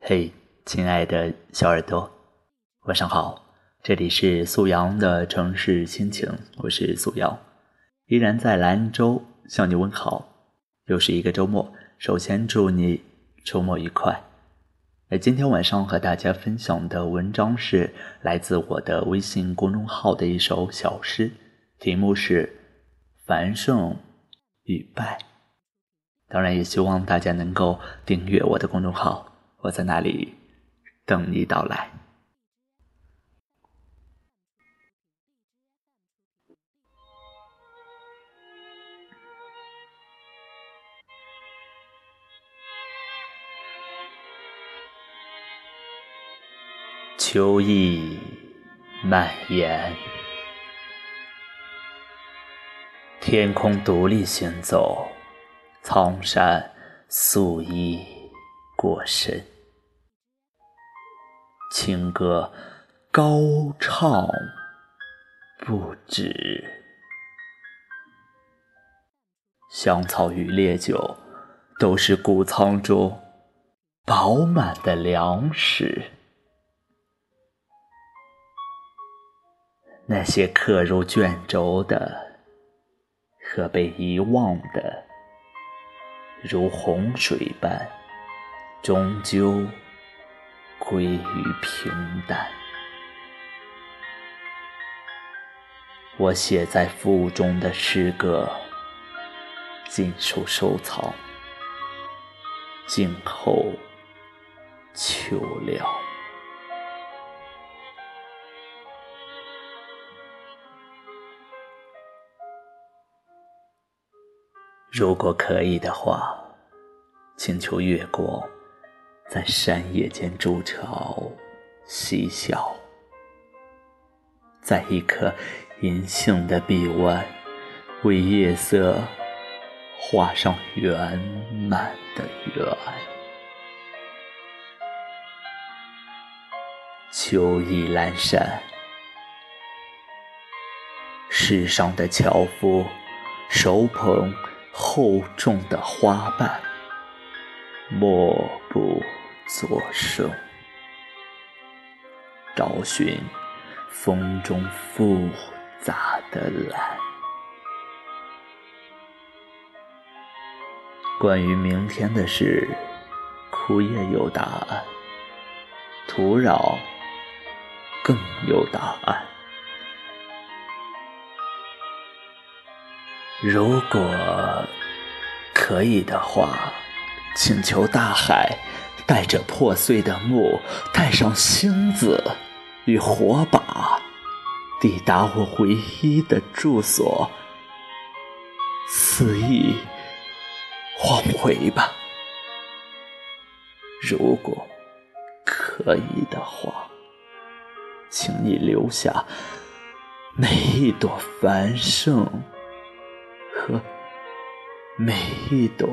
嘿，亲爱的小耳朵，晚上好！这里是素阳的城市心情，我是素阳，依然在兰州向你问好。又是一个周末，首先祝你周末愉快。哎，今天晚上和大家分享的文章是来自我的微信公众号的一首小诗，题目是《繁盛与败》。当然，也希望大家能够订阅我的公众号。我在那里等你到来。秋意蔓延，天空独立行走，苍山素衣。过深，情歌高唱不止，香草与烈酒都是谷仓中饱满的粮食。那些刻入卷轴的和被遗忘的，如洪水般。终究归于平淡。我写在腹中的诗歌，尽数收藏，静候秋了。如果可以的话，请求月光。在山野间筑巢嬉笑，在一颗银杏的臂弯，为夜色画上圆满的圆。秋意阑珊，世上的樵夫手捧厚重的花瓣，默不。作声，找寻风中复杂的蓝。关于明天的事，枯叶有答案，土壤更有答案。如果可以的话，请求大海。带着破碎的木，带上星子与火把，抵达我唯一的住所，肆意往回吧。如果可以的话，请你留下每一朵繁盛和每一朵。